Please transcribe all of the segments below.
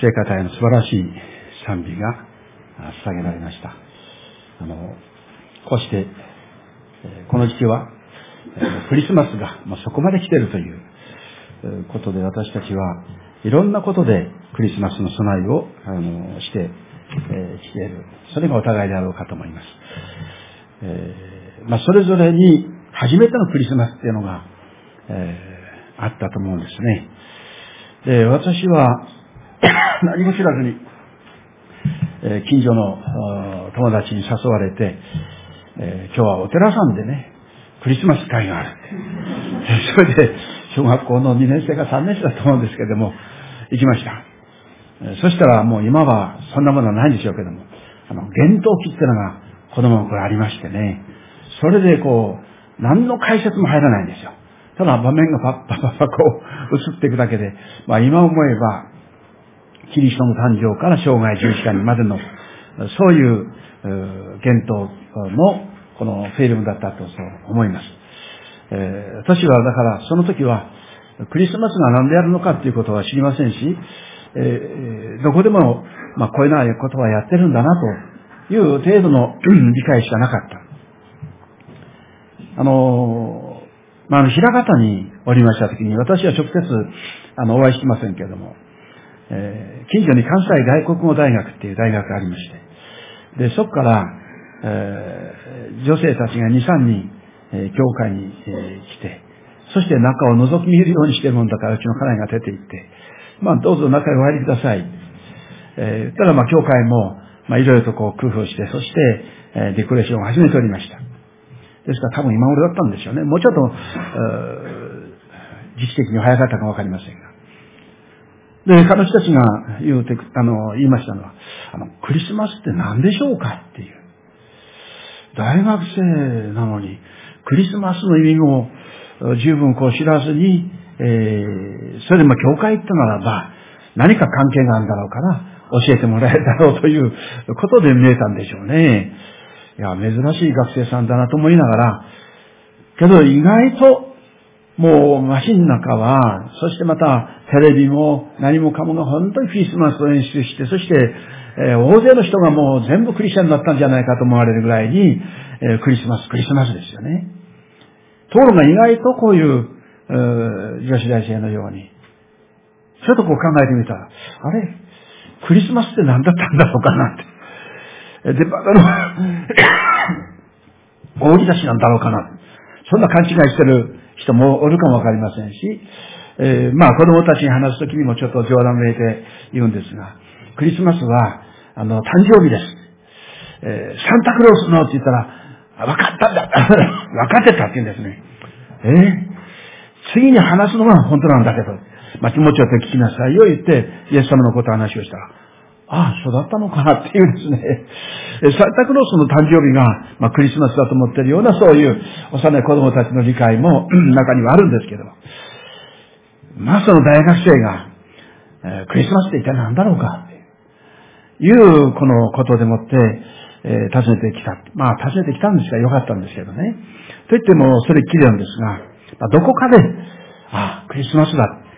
聖歌隊の素晴らしい賛美が捧げられました。あの、こうして、この時期は、クリスマスがそこまで来ているということで私たちはいろんなことでクリスマスの備えをあのして、えきている。それがお互いであろうかと思います。えー、まあ、それぞれに初めてのクリスマスっていうのが、えー、あったと思うんですね。で、私は 何も知らずに、えー、近所の友達に誘われて、えー、今日はお寺さんでね、クリスマス会がある。それで、小学校の2年生か3年生だと思うんですけども、行きました。そしたらもう今はそんなものはないんでしょうけども、あの、幻灯機ってのが子供の頃ありましてね、それでこう、何の解説も入らないんですよ。ただ場面がパッパッパッパこう映っていくだけで、まあ今思えば、キリストの誕生から生涯十字架にまでの、そういう、幻灯のこのフィルムだったと思います。えー、私はだからその時は、クリスマスが何であるのかっていうことは知りませんし、えー、どこでも、まあ、こういうようなことはやってるんだなという程度の理解しかなかった。あの、まあ、あの、平方におりましたときに、私は直接、あの、お会いしてませんけれども、えー、近所に関西外国語大学っていう大学がありまして、で、そこから、えー、女性たちが2、3人、えー、教会に、え、来て、そして中を覗き見るようにしてるもんだから、うちの家内が出て行って、まあ、どうぞ中へお入りください。え、ただまあ、教会も、まあ、いろいろとこう工夫して、そして、え、デコレーションを始めておりました。ですから多分今頃だったんでしょうね。もうちょっと、時期的に早かったかわかりませんが。で、彼女たちが言うて、あの、言いましたのは、あの、クリスマスって何でしょうかっていう。大学生なのに、クリスマスの意味も十分こう知らずに、えー、それでも教会行ってならば、何か関係があるんだろうから、教えてもらえるだろうということで見えたんでしょうね。いや、珍しい学生さんだなと思いながら、けど意外と、もうマシンの中は、そしてまたテレビも何もかもが本当にクリスマスを演出して、そして、えー、大勢の人がもう全部クリスチャンになったんじゃないかと思われるぐらいに、えー、クリスマス、クリスマスですよね。ところが意外とこういう女子大生のように、ちょっとこう考えてみたら、あれクリスマスって何だったんだろうかなって。で、バカの、大き出しなんだろうかな。そんな勘違いしてる人もおるかもわかりませんし、えー、まあ子供たちに話すときにもちょっと冗談めいて言うんですが、クリスマスは、あの、誕生日です。えー、サンタクロースのって言ったら、分かったんだ 分かってたって言うんですね。えー、次に話すのは本当なんだけど、まあ、気持ちよく聞きなさいよ言って、イエス様のことを話をしたら、ああ、そうだったのかなっていうですね、サンタクロースの誕生日が、まあ、クリスマスだと思ってるような、そういう幼い子供たちの理解も中にはあるんですけど、まあその大学生が、えー、クリスマスって一体何だろうかっていうこのことでもって、えー、訪ねてきた。まあ訪ねてきたんですがよかったんですけどね。と言ってもそれっきりなんですが、まどこかで、ああ、クリスマスだ。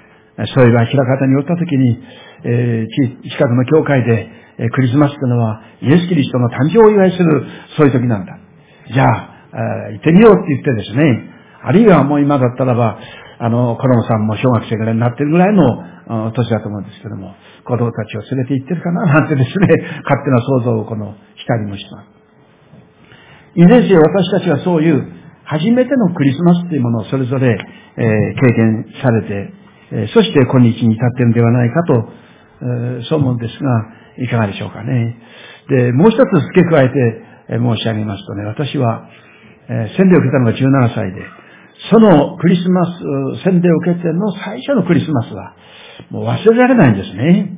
そういえば、平方に寄った時に、えー、近くの教会で、えー、クリスマスというのは、イエス・キリストの誕生をお祝いする、そういう時なんだ。じゃあ、あ行ってみようって言ってですね、あるいはもう今だったらば、あの、子供さんも小学生ぐらいになってるぐらいの年だと思うんですけども、子供たちを連れて行ってるかな、なんてですね、勝手な想像をこの光もします。いずれにせよ私たちはそういう初めてのクリスマスというものをそれぞれ、えー、経験されて、えー、そして今日に至ってるのではないかと、そう思うんですが、いかがでしょうかね。で、もう一つ付け加えて、申し上げますとね、私は、え洗礼を受けたのが17歳で、そのクリスマス、洗礼を受けての最初のクリスマスは、もう忘れられないんですね。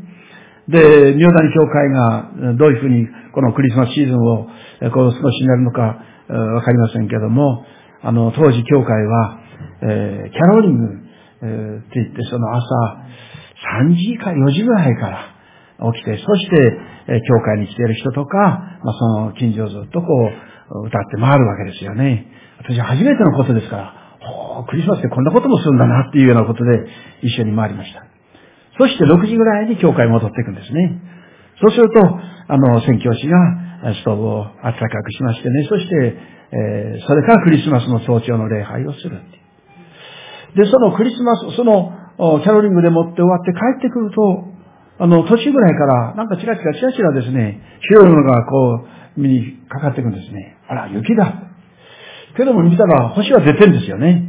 で、妙谷教会がどういうふうにこのクリスマスシーズンをこうお過ごしになるのかわかりませんけども、あの、当時教会は、えー、キャロリング、えー、って言って、その朝、3時か4時ぐらいから起きて、そして、え、教会に来ている人とか、まあ、その近所をずっとこう、歌って回るわけですよね。私は初めてのことですから、ほクリスマスってこんなこともするんだなっていうようなことで一緒に回りました。そして6時ぐらいに教会に戻っていくんですね。そうすると、あの、宣教師がストーブを暖かくしましてね、そして、えー、それからクリスマスの早朝の礼拝をするで、そのクリスマス、その、キャロリングでもって終わって帰ってくると、あの、途中ぐらいから、なんかチラチラチラチラですね、白いものがこう、身にかかってくるんですね。あら、雪だ。けども見たら星は出てるんですよね。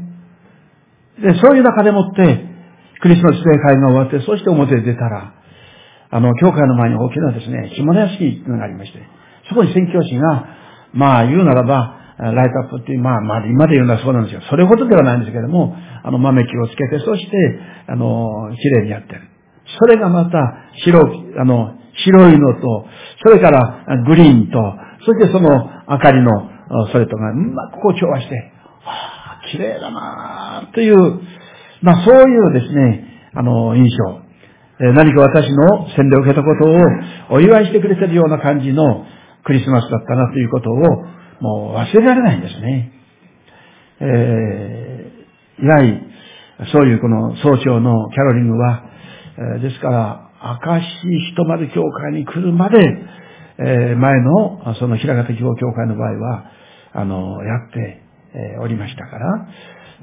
で、そういう中でもって、クリスマス礼会が終わって、そして表に出たら、あの、教会の前に大きなですね、着物屋敷というのがありまして、そこに宣教師が、まあ言うならば、ライトアップっていう、まあ、まあ、今で言うのはそうなんですよ。それほどではないんですけども、あの、豆木をつけて、そして、あの、綺麗にやってる。それがまた、白、あの、白いのと、それからグリーンと、そしてその明かりの、それとがうまくこう調和して、はあ、綺麗だなという、まあそういうですね、あの、印象。何か私の洗礼を受けたことをお祝いしてくれてるような感じのクリスマスだったなということをもう忘れられないんですね。えー、以来、そういうこの早朝のキャロリングは、えー、ですから、明石人丸教会に来るまで、えー、前のその平方希望教会の場合は、あの、やって、えー、おりましたから、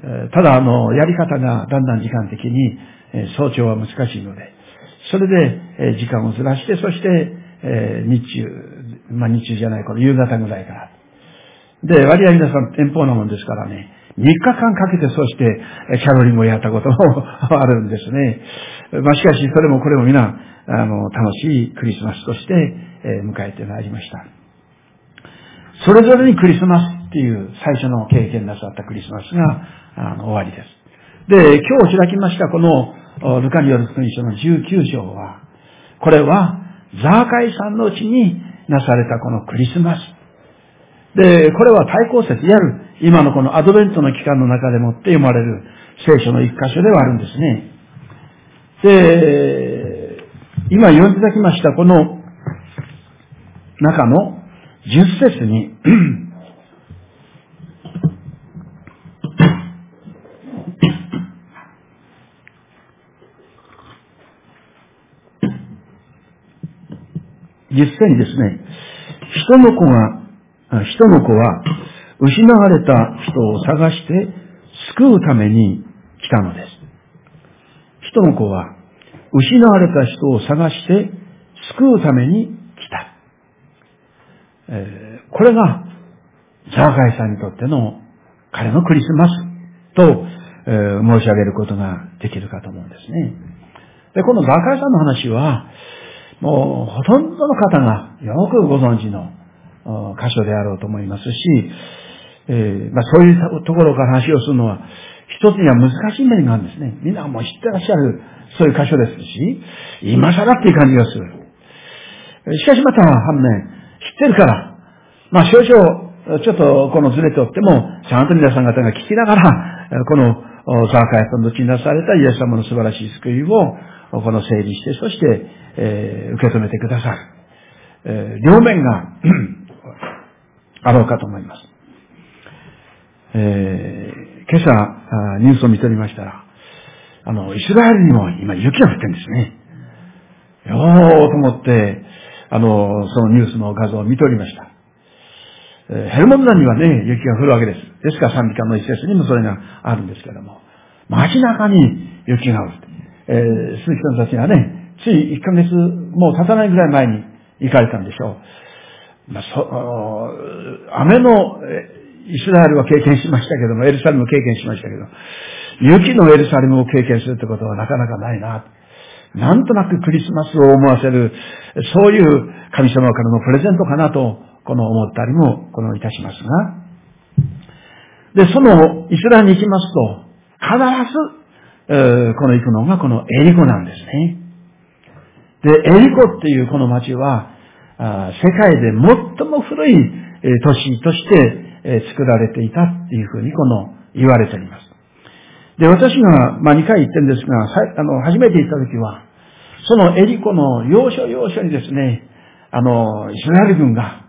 えー、ただあの、やり方がだんだん時間的に、えー、早朝は難しいので、それで、えー、時間をずらして、そして、えー、日中、まあ日中じゃない、この夕方ぐらいから、で、割合皆さん遠方なもんですからね、3日間かけてそして、キャロリングをやったこともあるんですね。まあ、しかし、それもこれも皆、あの、楽しいクリスマスとして、え迎えてまいりました。それぞれにクリスマスっていう最初の経験なさったクリスマスが、あの、終わりです。で、今日開きましたこの、ルカによる福音書の19章は、これは、ザーカイさんのうちになされたこのクリスマス。で、これは対抗説、いわゆる今のこのアドベントの期間の中でもって読まれる聖書の一箇所ではあるんですね。で、今読んでいただきましたこの中の10節に実際にですね、人の子が人の子は失われた人を探して救うために来たのです。人の子は失われた人を探して救うために来た。え、これがザーガイさんにとっての彼のクリスマスと、え、申し上げることができるかと思うんですね。で、このザーガイさんの話は、もうほとんどの方がよくご存知の箇所であろうと思いますし、えー、まあ、そういうところから話をするのは、一つには難しい面があるんですね。みんなも知ってらっしゃる、そういう箇所ですし、今更っていう感じがする。しかしまた反面、知ってるから、まあ少々、ちょっとこのずれておっても、ちゃんと皆さん方が聞きながら、このザーカヤさんの地になされたイエス様の素晴らしい救いを、この整理して、そして、えー、受け止めてください。えー、両面があろうかと思います。えー、今朝、ニュースを見ておりましたら、あの、イスラエルにも今雪が降ってるんですね。よーと思って、あの、そのニュースの画像を見ておりました。え、ヘルモンダにはね、雪が降るわけです。ですから賛美歌の一節にもそれがあるんですけども、街中に雪が降る。えー、鈴木さんたちがね、つい1ヶ月もう経たないぐらい前に行かれたんでしょう。まあ、そ雨のイスラエルは経験しましたけども、エルサレムも経験しましたけど、雪のエルサレムを経験するってことはなかなかないな。なんとなくクリスマスを思わせる、そういう神様からのプレゼントかなと、この思ったりも、このいたしますが、で、そのイスラエルに行きますと、必ず、この行くのがこのエリコなんですね。で、エリコっていうこの町は、世界で最も古い都市として作られていたっていうふうにこの言われております。で、私が、まあ、2回言ってるんですが、あの、初めて行った時は、そのエリコの要所要所にですね、あの、イスラエル軍が、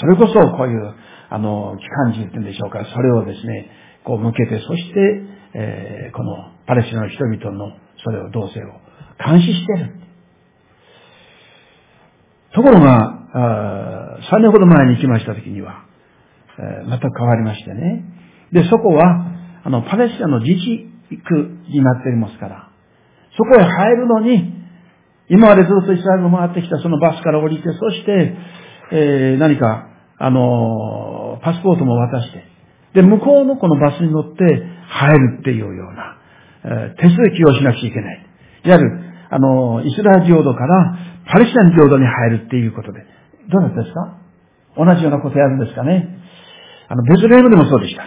それこそこういう、あの、機関銃って言うんでしょうか、それをですね、こう向けて、そして、えー、このパレスチナの人々の、それを、動静を監視してる。ところが、3年ほど前に行きました時には、えー、全く変わりましてね。で、そこは、あの、パレスチナの自治区になっていますから、そこへ入るのに、今までずっとイスラエルを回ってきたそのバスから降りて、そして、えー、何か、あのー、パスポートも渡して、で、向こうのこのバスに乗って入るっていうような、えー、手続きをしなくちゃいけない。いわゆる、あの、イスラエル領土からパレスチナ領土に入るっていうことで。どうだったですか？同じようなことやるんですかね？あの、ベズレームでもそうでした。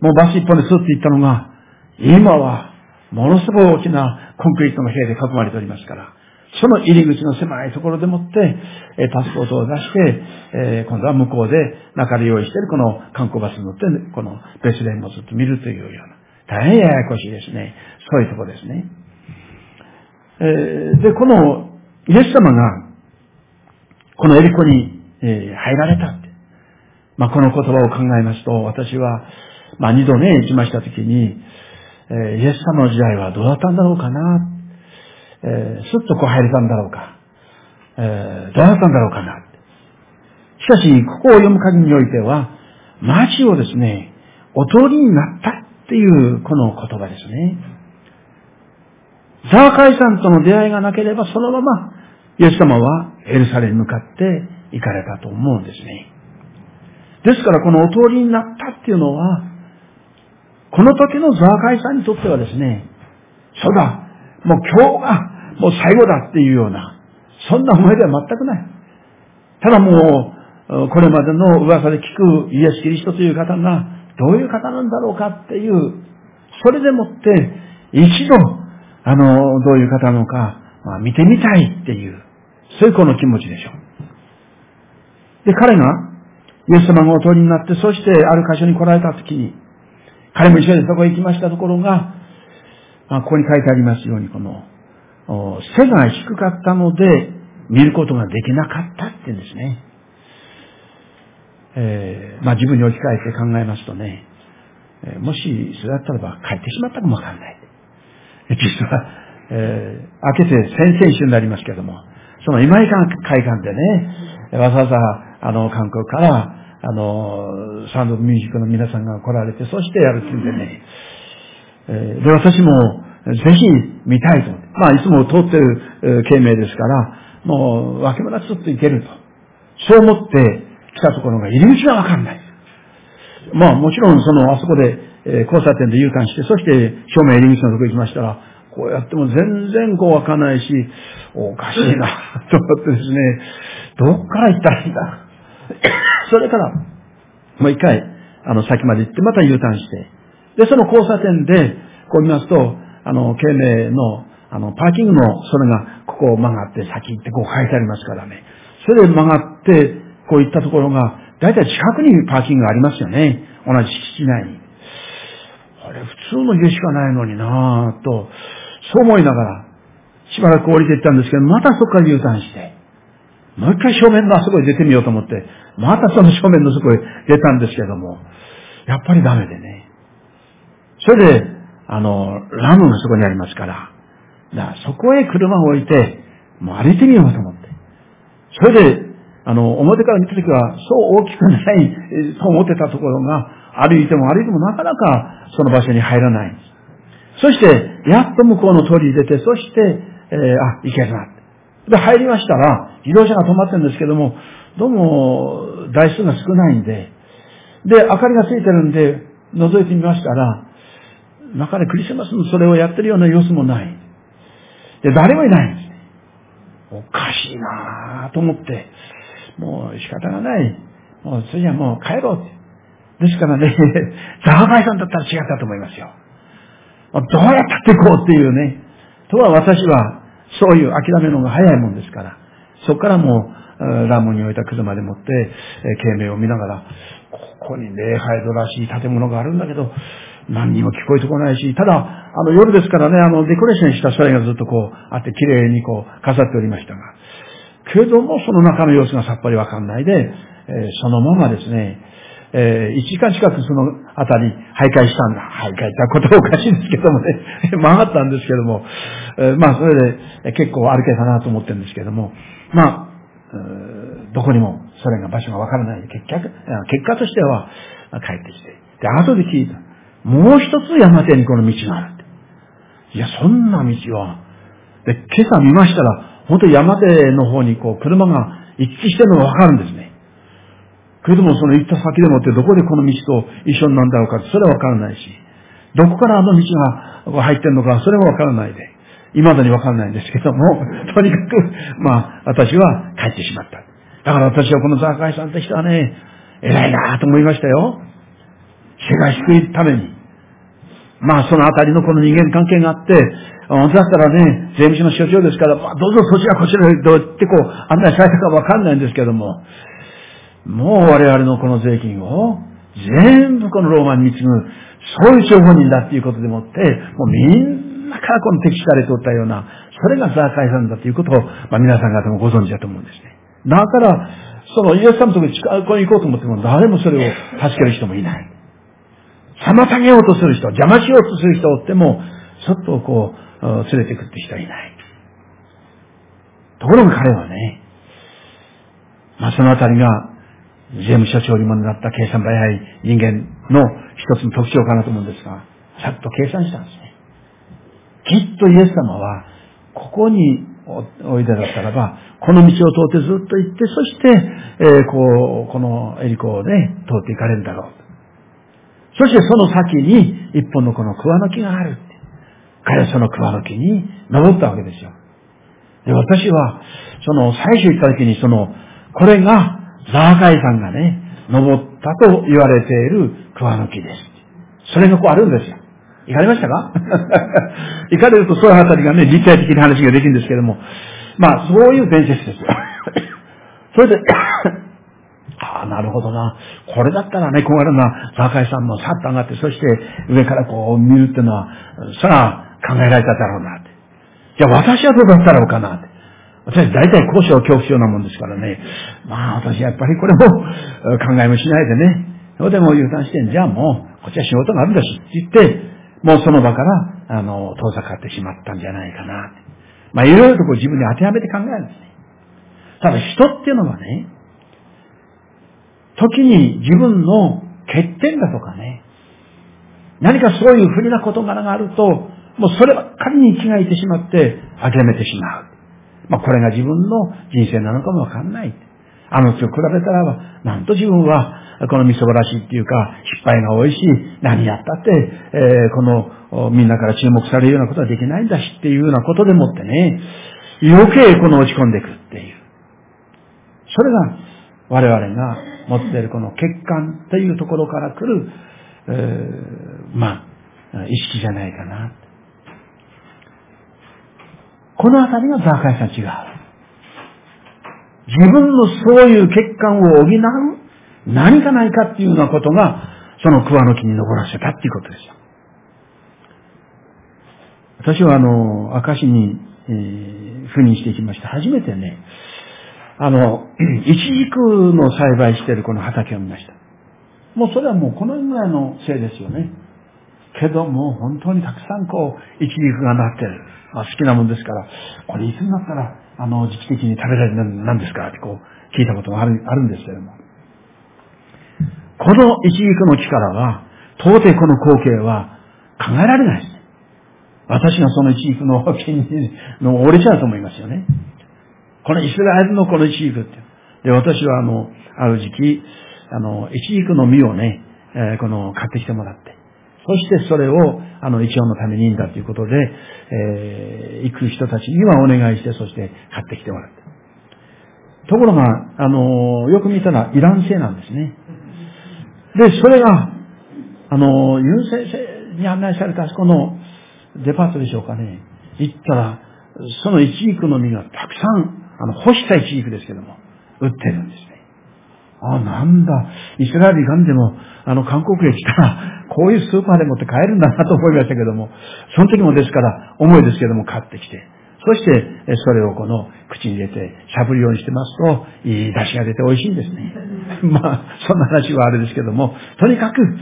もうバス一本でスッと行ったのが、今は、ものすごい大きなコンクリートの部屋で囲まれておりますから、その入り口の狭いところでもって、えパスポートを出して、え今度は向こうで中で用意しているこの観光バスに乗って、このベスレームをずっと見るというような、大変ややこしいですね。そういうとこですね。えで、このイエス様が、このエリコに、え入られたって。まあ、この言葉を考えますと、私は、まあ、二度ね、行きましたときに、えイエス様の時代はどうだったんだろうかな。えー、すっとこう入れたんだろうか。えー、どうだったんだろうかな。しかし、ここを読む限りにおいては、街をですね、お通りになったっていうこの言葉ですね。ザーカイさんとの出会いがなければ、そのまま、イエス様はエルサレムに向かって行かれたと思うんですね。ですから、このお通りになったっていうのは、この時のザーカイさんにとってはですね、そうだ、もう今日がもう最後だっていうような、そんな思いでは全くない。ただもう、これまでの噂で聞くイエス・キリストという方がどういう方なんだろうかっていう、それでもって一度、あの、どういう方なのか、まあ、見てみたいっていう、そういうこの気持ちでしょう。で、彼が、イエス様がお通りになって、そしてある箇所に来られた時に、彼も一緒にそこへ行きましたところが、まあ、ここに書いてありますように、この、背が低かったので、見ることができなかったって言うんですね。えー、まあ自分に置き換えて考えますとね、もしそれだったらば帰ってしまったかもわかんない。実は、えー、開けて先々週になりますけども、その今井会館でね、わざわざ、あの、韓国から、あの、サンドミュージックの皆さんが来られて、そしてやるっていうんでね、えで、私もぜひ見たいと。まあ、いつも通ってる経名ですから、もう、わけもなくちょっと行けると。そう思って来たところが入り口がわかんない。まあ、もちろん、その、あそこで、えー、交差点で U ターンして、そして、正面入り口のとこ行きましたら、こうやっても全然こう開かないし、おかしいな、と思ってですね、どっから行ったらいいんだ？それから、もう一回、あの、先まで行って、また U ターンして、で、その交差点で、こう見ますと、あの、経名の、あの、パーキングの、それが、ここを曲がって先行ってこう書いてありますからね。それで曲がって、こういったところが、だいたい近くにパーキングがありますよね。同じ敷地内に。れ、普通の家しかないのになぁと、そう思いながら、しばらく降りていったんですけど、またそこから U ターンして、もう一回正面のあそこへ出てみようと思って、またその正面のそこへ出たんですけども、やっぱりダメでね。それで、あの、ラムがそこにありますから、だからそこへ車を置いて、もう歩いてみようと思って。それで、あの、表から見たときは、そう大きくないと思ってたところが、歩いても歩いてもなかなかその場所に入らない。そして、やっと向こうの通りに出て、そして、えー、あ、行けるな。で、入りましたら、自動車が止まってるんですけども、どうも、台数が少ないんで、で、明かりがついてるんで、覗いてみましたら、中でクリスマスのそれをやってるような様子もない。で、誰もいないんです。おかしいなぁと思って、もう仕方がない。もう、それじゃもう帰ろうって。ですからね、ザーバイさんだったら違ったと思いますよ。どうやったってこうっていうね。とは私は、そういう諦めの方が早いもんですから、そこからもう、ラムに置いた車でもって、経命を見ながら、ここに礼拝堂らしい建物があるんだけど、何にも聞こえてこないし、ただ、あの夜ですからね、あのデコレーションしたそれがずっとこうあって綺麗にこう飾っておりましたが、けどもその中の様子がさっぱりわかんないで、え、そのままですね、えー、1時間近くそのあたり徘徊したんだ。徘徊したことはおかしいんですけどもね。曲がったんですけども、えー、まあそれで結構歩けたなと思ってるんですけども、まあ、どこにもそれが場所がわからない。結果、結果としては帰ってきて。で、後で聞いた。もう一つ山手にこの道がある。いや、そんな道は、で、今朝見ましたら、本当に山手の方にこう、車が行き来してるのがわかるんですね。けれどもその行った先でもってどこでこの道と一緒になんだろうかそれはわからないし、どこからあの道が入ってるのかそれもわからないで、未だにわからないんですけども、とにかく、まあ、私は帰ってしまった。だから私はこのザーカイさんって人はね、偉いなと思いましたよ。世界救いために。まあ、そのあたりのこの人間関係があって、本当だったらね、税務署の所長ですから、まあ、どうぞそちらこちらへどうやってこう、案内されたかわかんないんですけども、もう我々のこの税金を全部このローマに貢ぐ、そういう張本人だっていうことでもって、もうみんなからこの敵視されておったような、それがザーカイさんだということを、まあ皆さん方もご存知だと思うんですね。だから、そのイエス様のところに近くに行こうと思っても誰もそれを助ける人もいない。妨げようとする人、邪魔しようとする人をおっても、ちょっとこう、連れてくって人はいない。ところが彼はね、まあそのあたりが税務署長にもなった計算早い人間の一つの特徴かなと思うんですが、ちゃんと計算したんですね。きっとイエス様は、ここにおいでだったらば、この道を通ってずっと行って、そして、えー、こう、このエリコをね、通って行かれるんだろう。そしてその先に一本のこの桑の木がある。彼はその桑の木に登ったわけですよ。で、私は、その最初行った時にその、これがザーカイさんがね、登ったと言われている桑の木です。それがこうあるんですよ。行かれましたか？行かれるとそういうあたりがね、立体的な話ができるんですけども、まあ、そういう伝説ですよ。それで、ああ、なるほどな。これだったらね、小柄なザーカイさんもさっと上がって、そして上からこう見るっていうのは、それは考えられただろうなって。じゃあ私はどうだったろうかなって。私大体交渉恐怖症なもんですからね。まあ私やっぱりこれも考えもしないでね。それでもう U ターンして、じゃあもう、こっちは仕事があるんだしって言って、もうその場から、あの、遠ざかってしまったんじゃないかな。まあいろいろとこう自分に当てはめて考えるんですね。ただ人っていうのはね、時に自分の欠点だとかね、何かそういう不利な事柄があると、もうそればっかりに気がいてしまって諦めてしまう。まあこれが自分の人生なのかもわかんない。あの人と比べたらば、なんと自分はこのみそばらしいっていうか、失敗が多いし、何やったって、えー、このみんなから注目されるようなことはできないんだしっていうようなことでもってね、余計この落ち込んでいくっていう。それが我々が持っているこの欠陥というところから来る、えー、まあ、意識じゃないかな。このあたりがザーカイさん違う。自分のそういう欠陥を補う何かないかっていうようなことが、その桑の木に登らせたっていうことですよ。私はあの、明石に、えー、赴任してきまして、初めてね、あの、一軸の栽培しているこの畑を見ました。もうそれはもうこのぐらいのせいですよね。けどもう本当にたくさんこう、一軸がなってる。まあ好きなもんですから、これいつになったら、あの、時期的に食べられるなんですかってこう、聞いたことがあるあるんですけれども。この一軸の木からは、到底この光景は考えられないです。私がその一軸の木にの折れちゃうと思いますよね。このイスラエルのこの一軸って。で、私はあの、ある時期、あの、一軸の実をね、えー、この、買ってきてもらって、そしてそれを、あの、一応のためにいいんだということで、えー、行く人たちにはお願いして、そして買ってきてもらって。ところが、あの、よく見たらイラン製なんですね。で、それが、あの、ユン先生に案内されたあそこのデパートでしょうかね。行ったら、その一軸の実がたくさんあの、干したイチジクですけども、売ってるんですね。あ、なんだ、イスラエル行かんでも、あの、韓国へ来たら、こういうスーパーでもって買えるんだなと思いましたけども、その時もですから、重いですけども買ってきて、そして、それをこの口に入れて、しゃぶるようにしてますと、いい出汁が出て美味しいんですね。まあ、そんな話はあれですけども、とにかく、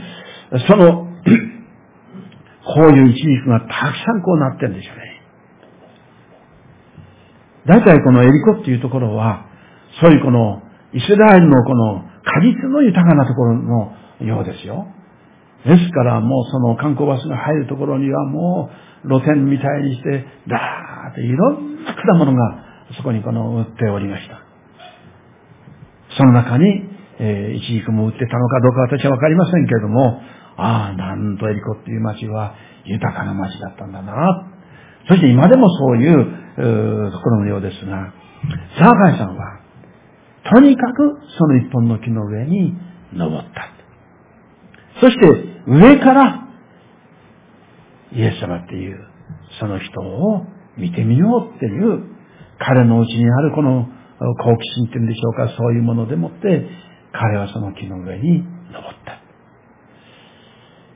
その、こういう一軸がたくさんこうなってるんでしょうね。大体このエリコっていうところは、そういうこの、イスラエルのこの果実の豊かなところのようですよ。ですからもうその観光バスが入るところにはもう露店みたいにして、ダーっていろんな果物がそこにこの売っておりました。その中に、えー、イチジクも売ってたのかどうか私はわかりませんけれども、ああ、なんとエリコっていう町は豊かな町だったんだな。そして今でもそういうところのようですが、ザーカイさんは、とにかくその一本の木の上に登った。そして上からイエス様っていうその人を見てみようっていう彼のうちにあるこの好奇心っていうんでしょうか、そういうものでもって、彼はその木の上に登った。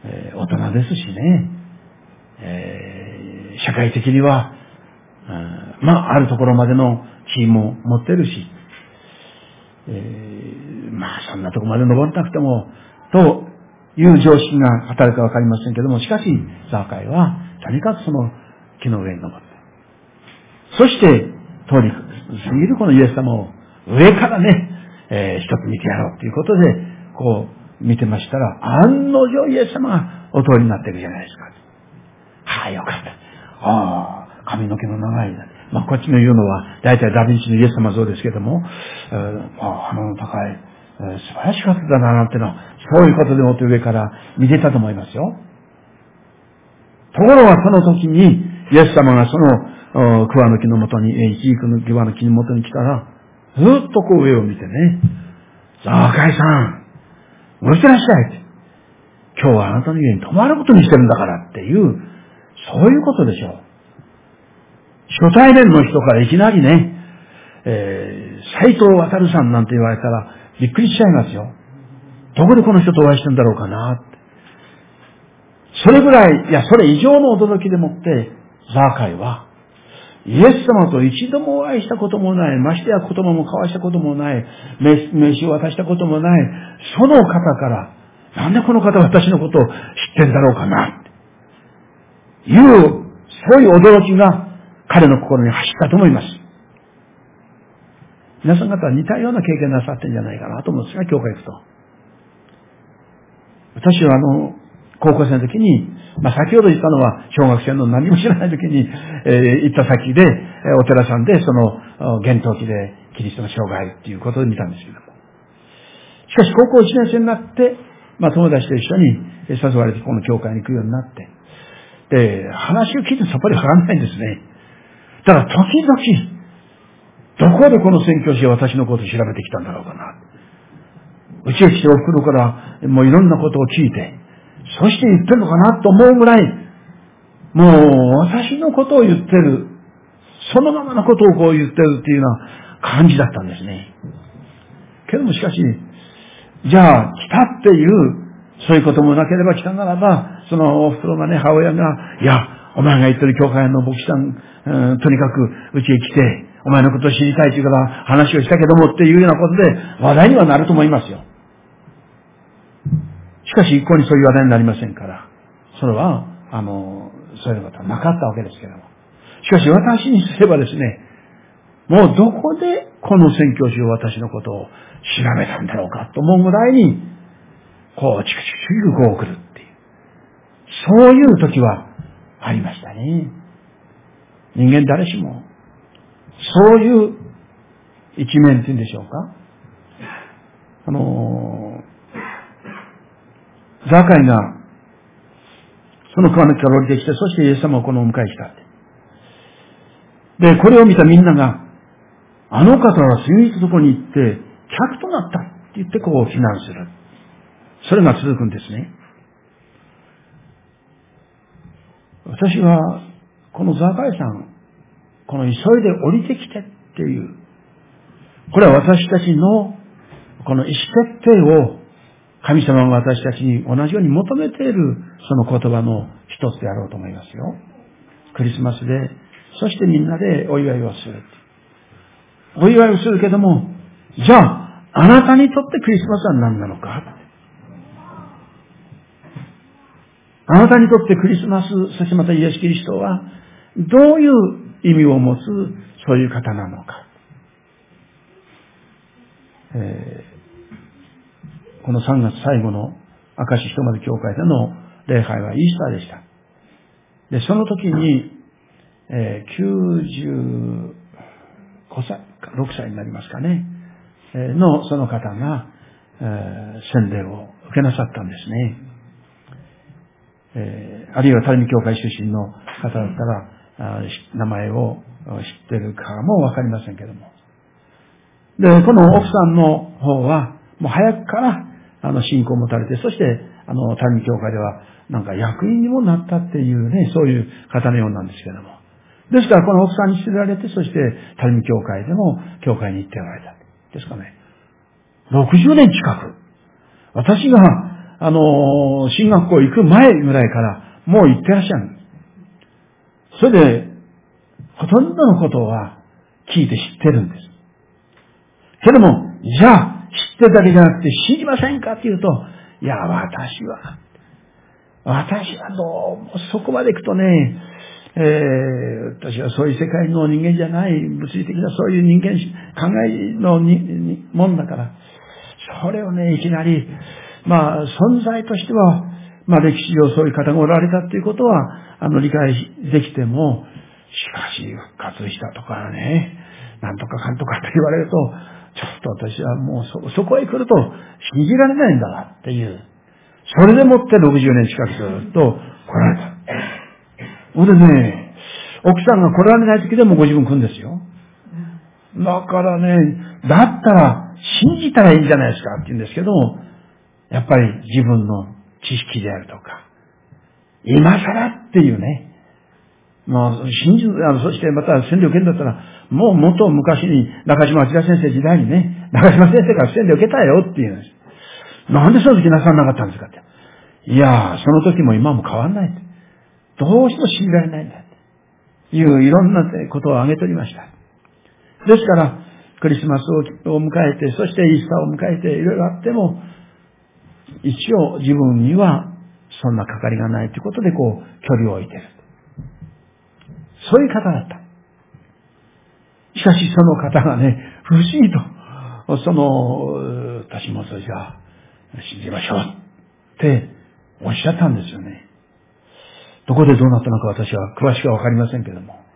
えー、大人ですしね、えー、社会的には、うん、まあ、あるところまでの地位も持ってるし、えー、まあ、そんなとこまで登らなくても、という常識が働くかわかりませんけども、しかし、ザーカイは、とにかくその木の上に登った。そして、通り過ぎるこのイエス様を上からね、えー、一つ見てやろうということで、こう見てましたら、案の定イエス様がお通りになってるじゃないですか。はあ、よかった。ああ、髪の毛の長い。まあ、こっちの言うのは、大体ダヴィンチのイエス様そうですけども、えー、まあ、鼻の高い、素晴らしかったな、なんてのは、そういうことでもって上から見てたと思いますよ。ところがその時に、イエス様がその桑の木のもとに、イチジクの桑の木のもとに来たら、ずっとこう上を見てね、ザーカイさん、戻してらっしゃい。今日はあなたの家に泊まることにしてるんだからっていう、そういうことでしょう。初対面の人からいきなりね、えー、斎藤渡さんなんて言われたらびっくりしちゃいますよ。どこでこの人とお会いしてんだろうかなって。それぐらい、いや、それ以上の驚きでもって、ザーカイは、イエス様と一度もお会いしたこともない、ましてや言葉も交わしたこともない、名刺を渡したこともない、その方から、なんでこの方私のことを知ってんだろうかな、いう、そういう驚きが彼の心に走ったと思います。皆さん方は似たような経験なさってんじゃないかなと思うんですが、教会行くと。私はあの、高校生の時に、まあ、先ほど言ったのは、小学生の何も知らない時に、えー、行った先で、お寺さんで、その、幻冬期で、キリストの生涯っていうことで見たんですけども。しかし、高校1年生になって、まあ、友達と一緒に誘われて、この教会に行くようになって、で、話を聞いてさっぱりわからないんですね。ただ、時々、どこでこの宣教師は私のことを調べてきたんだろうかな。うちへ来てお袋から、もういろんなことを聞いて、そして言ってるのかなと思うぐらい、もう私のことを言ってる、そのままのことをこう言ってるっていうような感じだったんですね。けどもしかし、じゃあ来たっていう、そういうこともなければ来たならば、そのお袋がね、母親が、いや、お前が言ってる教会の牧師さん、うん、とにかくうちへ来て、お前のことを知りたいっていうから話をしたけどもっていうようなことで話題にはなると思いますよ。しかし一向にそういう話題になりませんから、それは、あの、そういうことはなかったわけですけども。しかし私にすればですね、もうどこでこの宣教師を私のことを調べたんだろうかと思うぐらいに、こう、チクチクチクこう来るっていう。そういう時はありましたね。人間誰しも、そういう一面っていうんでしょうか。あのーザカイが、その川の木から降りてきて、そしてイエス様をこのお迎えした。で、これを見たみんなが、あの方は次々とこに行って、客となったって言ってこう非難する。それが続くんですね。私は、このザカイさん、この急いで降りてきてっていう、これは私たちのこの意思決定を神様が私たちに同じように求めているその言葉の一つであろうと思いますよ。クリスマスで、そしてみんなでお祝いをする。お祝いをするけども、じゃあ、あなたにとってクリスマスは何なのか？あなたにとってクリスマス、そしてまたイエス・キリストは、どういう意味を持つ、そういう方なのか。えー、この3月最後の明石ひとまず教会での礼拝はイースターでした。で、その時に、えー、95歳か、6歳になりますかね、えー、のその方が、えー、洗礼を受けなさったんですね。えー、あるいは谷見教会出身の方だったら、名前を知ってるかもわかりませんけども。で、この奥さんの方は、もう早くから、あの、信仰を持たれて、そして、あの、谷教会では、なんか役員にもなったっていうね、そういう方のようなんですけども。ですから、この奥さんに知られて、そして、谷教会でも、教会に行っておられた。ですかね。60年近く。私が、あの、進学校行く前ぐらいから、もう行ってらっしゃる。それで、ほとんどのことは聞いて知ってるんです。けども、じゃあ、知ってるだけじゃなくて信じませんかって言うと、いや、私は、私はどうもそこまで行くとね、えー、私はそういう世界の人間じゃない、物理的なそういう人間、考えのにもんだから、それをね、いきなり、まあ、存在としては、まあ、歴史上そういう方がおられたっていうことは、あの、理解できても、しかし、復活したとかね、なんとかかんとかって言われると、ちょっと私はもうそ、そこへ来ると信じられないんだわっていう。それでもって60年近くずっと来られた。ほんでね、奥さんが来られない時でもご自分来るんですよ。だからね、だったら信じたらいいんじゃないですかって言うんですけど、やっぱり自分の知識であるとか、今更っていうね、まあ、信じ、あの、そしてまた洗礼を受けんだったら、もう元昔に中島明先生時代にね、中島先生から洗礼を受けたよっていうんです。なんでその時なさらなかったんですかって。いやー、その時も今も変わんない。どうしても信じられないんだ。いういろんなことを挙げておりました。ですから、クリスマスを迎えて、そしてイースターを迎えて、いろいろあっても、一応自分にはそんなかかりがないということで、こう、距離を置いてる。そういう方だった。しかしその方がね、不思議と、その、私もそれじゃあ、信じましょうっておっしゃったんですよね。どこでどうなったのか私は詳しくはわかりませんけども。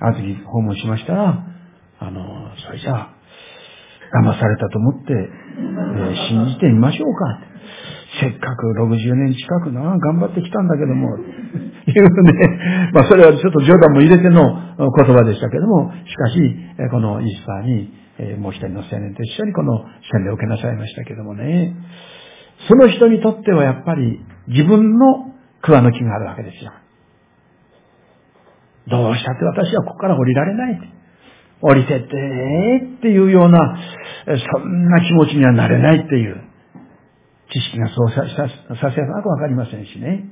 あの時訪問しましたら、あの、それじゃあ、騙されたと思って、えー、信じてみましょうか。せっかく60年近くな、頑張ってきたんだけども、いうね、まあそれはちょっと冗談も入れての言葉でしたけども、しかし、このイースターに、えもう一人の青年と一緒にこの洗礼を受けなさいましたけどもね、その人にとってはやっぱり自分の桑の木があるわけですよ。どうしたって私はここから降りられない。降りてってっていうような、そんな気持ちにはなれないっていう、知識がそうさせなくわかりませんしね。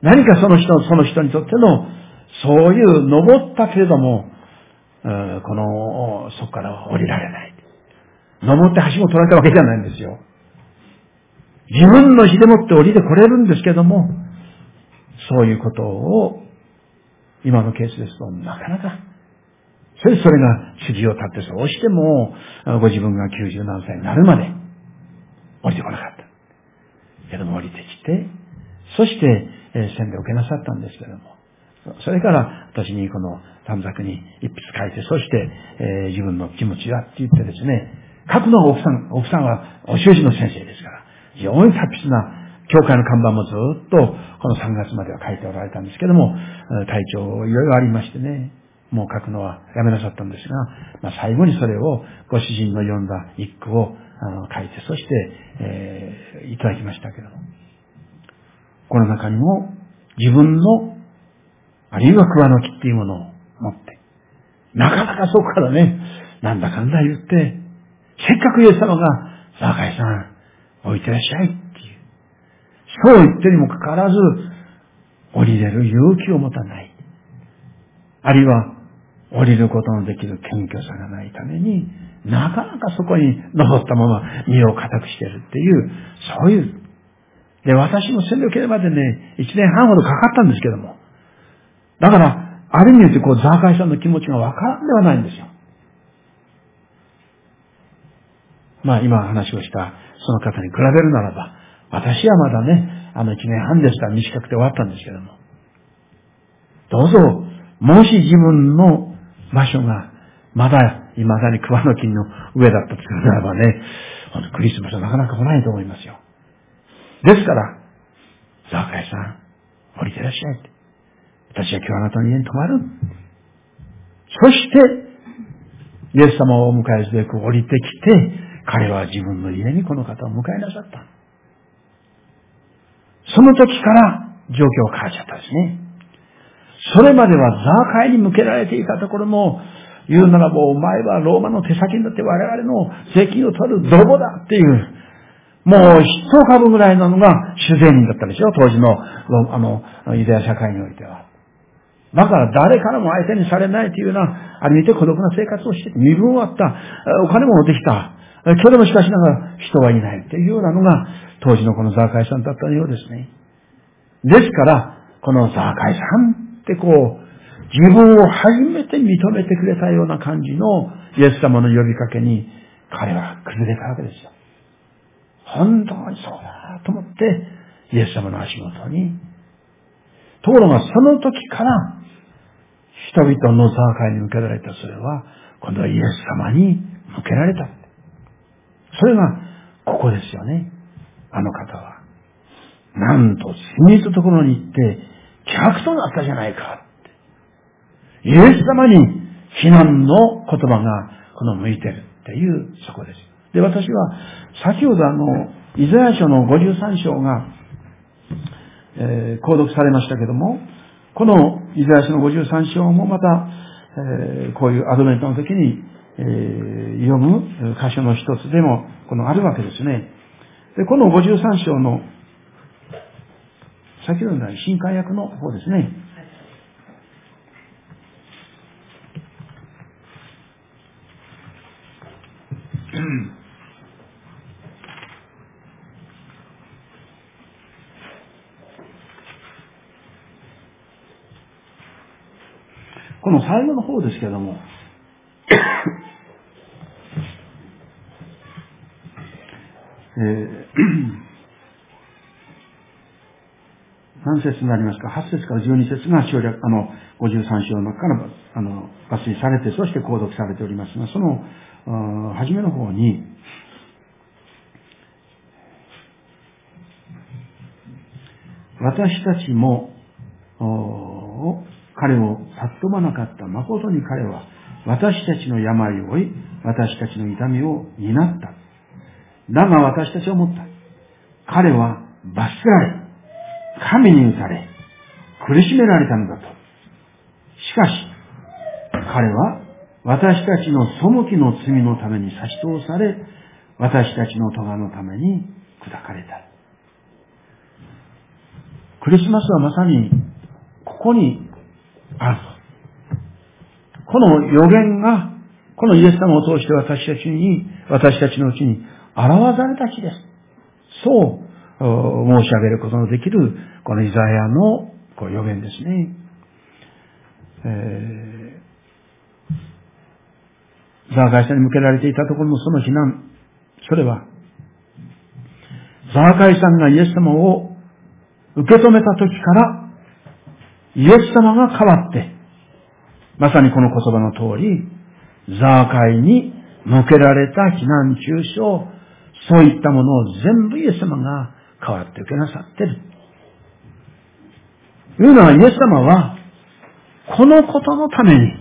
何かその人、その人にとっての、そういう登ったけれども、この、そこから降りられない。登って橋も取られたわけじゃないんですよ。自分の火でもって降りてこれるんですけども、そういうことを、今のケースですと、なかなか、それそれが筋を立ってそうしても、ご自分が90何歳になるまで降りてこなかった。けども降りてきて、そして、えー、洗礼を受けなさったんですけども、それから私にこの短冊に一筆書いて、そして、え、自分の気持ちはって言ってですね、書くのは奥さん、奥さんはお習字の先生ですから、非常に達筆な教会の看板もずっとこの3月までは書いておられたんですけども、体調いろいろありましてね、もう書くのはやめなさったんですが、まあ、最後にそれをご主人の読んだ一句をあの書いて、そして、えー、いただきましたけども。この中にも自分の、あるいは桑の木っていうものを持って、なかなかそこからね、なんだかんだ言って、せっかくイエス様が、若井さん、置いてらっしゃいっていう。そう言ってにもかかわらず、降りれる勇気を持たない。あるいは、降りることのできる謙虚さがないために、なかなかそこに登ったまま身を固くしてるっていう、そういう。で、私も戦力までね、一年半ほどかかったんですけども。だから、ある意味でこう、ザーカイさんの気持ちがわからんではないんですよ。まあ今話をしたその方に比べるならば、私はまだね、あの一年半でした短くて終わったんですけども。どうぞ、もし自分の場所がまだ未だに桑の金の上だったとするならばね、あのクリスマスはなかなか来ないと思いますよ。ですから、ザーカイさん、降りてらっしゃい。私は今日あなたの家に泊まる。そして、イエス様をお迎えすべく降りてきて、彼は自分の家にこの方を迎えなさった。その時から状況が変わっちゃったんですね。それまではザーカイに向けられていたところも、言うならばお前はローマの手先になって我々の税金を取る泥棒だっていう、もう一株ぐらいなのが主税人だったでしょ？当時の、あの、ユダヤ社会においては。だから誰からも相手にされないというような、ある意味で孤独な生活をして、身分はあった、お金も持ってきた、それもしかしながら人はいないというようなのが、当時のこのザーカイさんだったようですね。ですから、このザーカイさんってこう、自分を初めて認めてくれたような感じのイエス様の呼びかけに、彼は崩れたわけですよ。本当にそうだと思って、イエス様の足元に。ところがその時から、人々のザーカイに向けられたそれは、今度はイエス様に向けられた。それが、ここですよね。あの方は。なんと、秘密ところに行って、客となったじゃないか。イエス様に非難の言葉が、この向いてるっていう、そこです。で、私は、先ほどあの、イザヤ書の53章が、えー、購読されましたけども、このイザヤ書の53章もまた、えー、こういうアドベントの時に、えー、読む箇所の一つでも、このあるわけですね。で、この53章の、先ほどの新海訳の方ですね。この最後の方ですけども、えー、何節になりますか ?8 節から12節が省略、あの、53章の中から、あの、抜粋されて、そして購読されておりますが、その、初めの方に、私たちも、彼を尊ばなかった誠に彼は、私たちの病を負い、私たちの痛みを担った。だが私たちは思った。彼は罰せられ、神に打たれ、苦しめられたのだと。しかし、彼は私たちの背きの罪のために差し通され、私たちの咎のために砕かれた。クリスマスはまさに、ここにあると。この予言が、このイエス様を通して私たちに、私たちのうちに表された日です。そう申し上げることのできる、このイザヤのこう予言ですね。えー、ザーカイさんに向けられていたところのその非難、それは、ザーカイさんがイエス様を受け止めた時から、イエス様が変わって、まさにこの言葉の通り、ザーカイに向けられた非難中傷、そういったものを全部イエス様が変わって受けなさってる。というのはイエス様は、このことのために、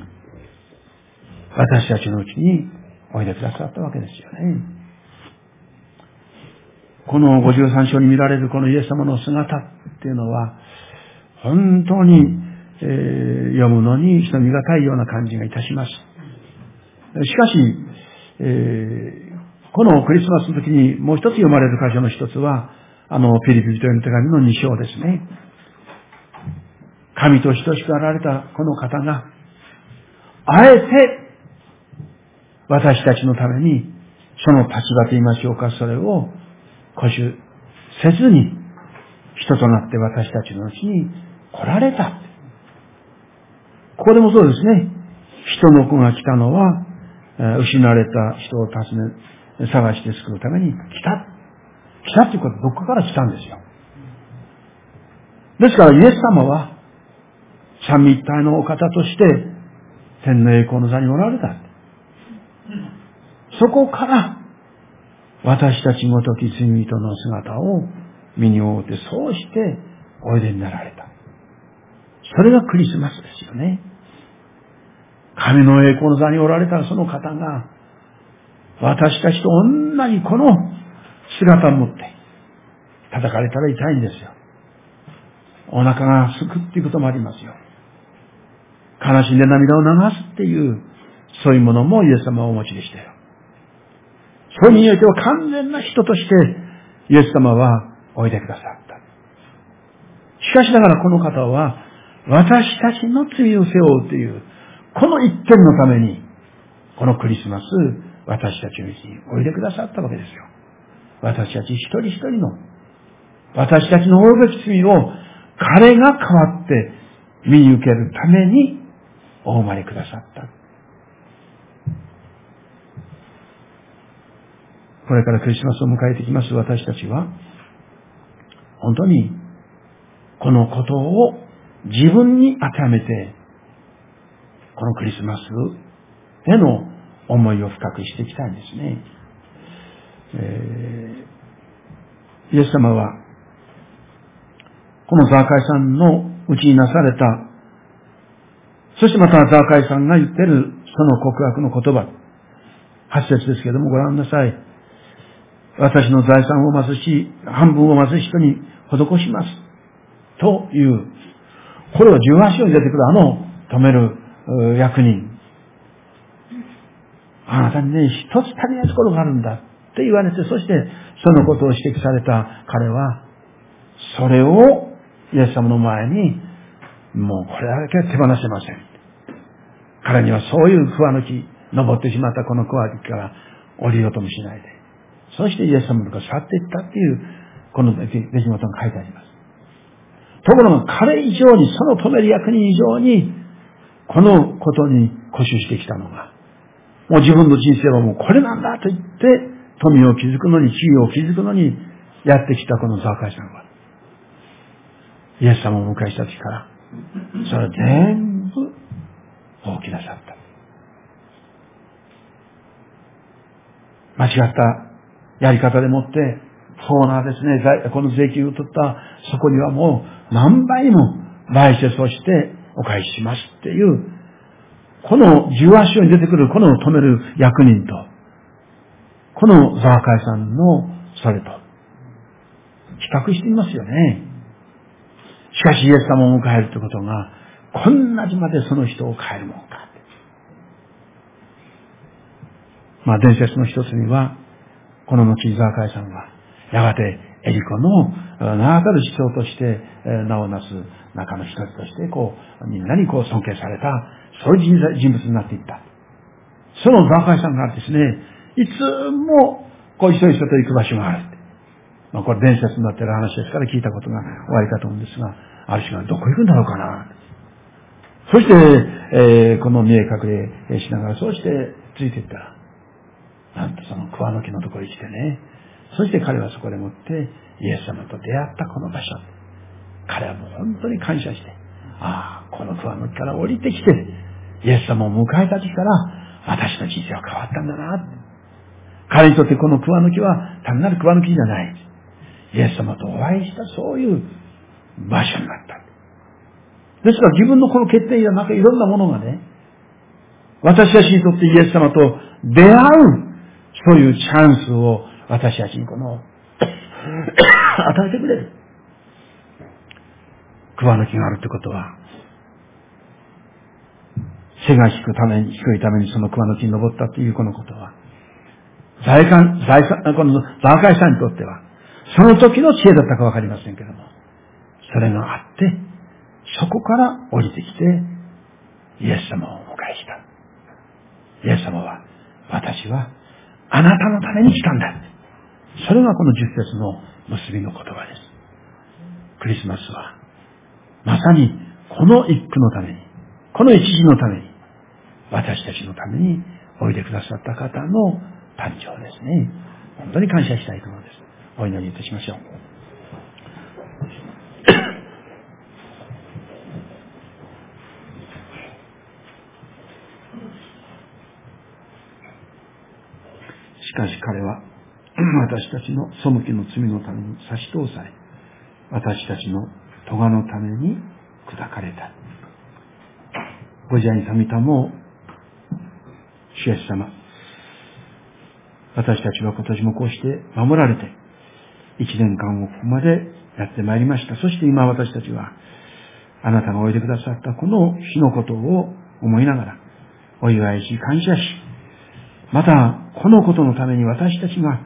私たちのうちにおいでくださったわけですよね。この53章に見られるこのイエス様の姿っていうのは、本当に、えー、読むのに人見がたいような感じがいたします。しかし、えー、このクリスマスの時にもう一つ読まれる箇所の一つは、あの、ピリピリという手紙の二章ですね。神と等しくあられたこの方が、あえて、私たちのために、その立場と言いましょうか、それを、固守せずに、人となって私たちのうちに来られた。ここでもそうですね。人の子が来たのは、失われた人を訪ね、探して救うために来た。来たってことはどこかから来たんですよ。ですからイエス様は、三位一体のお方として、天の栄光の座におられた。そこから、私たちごとき罪人の姿を身に覆って、そうしておいでになられた。それがクリスマスですよね。神の栄光の座におられたその方が、私たちと同じこの姿を持って、叩かれたら痛いんですよ。お腹がすくっていうこともありますよ。悲しんで涙を流すっていう、そういうものもイエス様はお持ちでしたよ。そういう意味においては完全な人として、イエス様はおいでくださった。しかしながらこの方は、私たちの罪を背負うという、この一点のために、このクリスマス、私たちのうちにおいでくださったわけですよ。私たち一人一人の、私たちの負うべき罪を彼が代わって見受けるためにお生まれくださった。これからクリスマスを迎えてきます私たちは、本当にこのことを自分に当てはめて、このクリスマスへの思いを深くしていきたいんですね。えー、イエス様は、このザーカイさんのうちになされた、そしてまたザーカイさんが言ってるその告白の言葉、8節ですけどもご覧なさい。私の財産を貧し、半分を貧し人に施します。という、これは18章に出てくるあの止める役人。あなたにね、一つ足りないところがあるんだって言われて、そしてそのことを指摘された彼は、それをイエス様の前に、もうこれだけは手放せません。彼にはそういう桑の木、登ってしまったこの桑の木から降りようともしないで。そしてイエス様のとこ去っていったっていう、この出来事が書いてあります。ところが彼以上に、その止める役人以上に、このことに固執してきたのが、もう自分の人生はもうこれなんだと言って、富を築くのに、地位を築くのに、やってきたこのザーカイさんは、イエス様を迎えした時から、それ全部放棄なさった。間違ったやり方でもって、そうなですね、この税金を取った、そこにはもう何倍も売節をしてお返ししますっていう、この十足章に出てくるこの止める役人と、このザーカイさんのそれと、比較してみますよね。しかしイエス様を迎えるということが、こんなにまでその人を変えるもんか。まあ伝説の一つには、この後ザーカイさんは、やがてエリコの名だたる首長として名をなす中の一つとして、こう、みんなにこう尊敬された、そういう人物になっていった。そのザーカイさんがですね、いつも、こう、一人一人と行く場所がある。まあ、これ伝説になってる話ですから聞いたことが終わりかと思うんですが、ある人がどこ行くんだろうかな。そして、えー、この見え隠れしながら、そうしてついていったら、なんとその桑の木のところに来てね、そして彼はそこでもってイエス様と出会ったこの場所。彼はもう本当に感謝して、ああ、この桑の木から降りてきて、イエス様を迎えた時から私の人生は変わったんだな。彼にとってこの桑の木は単なる桑の木じゃない。イエス様とお会いしたそういう場所になった。ですから自分のこの決定やなんかいろんなものがね、私たちにとってイエス様と出会う、そういうチャンスを私たちにこの、与えてくれる。桑の木があるってことは、背が低くために、低いためにその桑の木に登ったというこのことは、財産、財産、このザーカイさんにとっては、その時の知恵だったかわかりませんけども、それがあって、そこから降りてきて、イエス様をお迎えした。イエス様は、私はあなたのために来たんだ。それがこの十節の結びの言葉です。クリスマスは、まさにこの一句のために、この一時のために、私たちのためにおいでくださった方の誕生ですね。本当に感謝したいと思います。お祈りいたしましょう。しかし彼は 私たちの背きの罪のために差し通され、私たちの咎のために砕かれた。ご自愛に神たも、主イエス様、私たちは今年もこうして守られて、一年間をここまでやってまいりました。そして今私たちは、あなたがおいでくださったこの日のことを思いながら、お祝いし、感謝し、また、このことのために私たちが、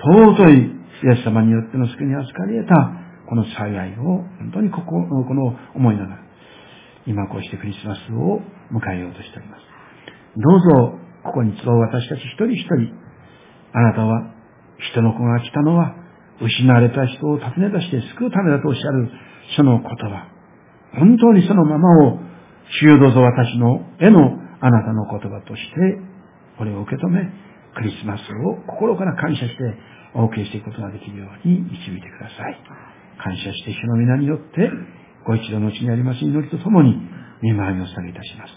尊いイエス様によっての救いに預かり得た、この幸いを、本当にここ、この思いながら、今こうしてクリスマスを迎えようとしております。どうぞ、ここに集う私たち一人一人、あなたは、人の子が来たのは、失われた人を訪ね出して救うためだとおっしゃる、その言葉。本当にそのままを、主よどうぞ私の絵のあなたの言葉として、これを受け止め、クリスマスを心から感謝してお受けしていくことができるように導いてください。感謝して主の皆によって、ご一度のうちにあります祈りとともに、見舞いを下げいたします。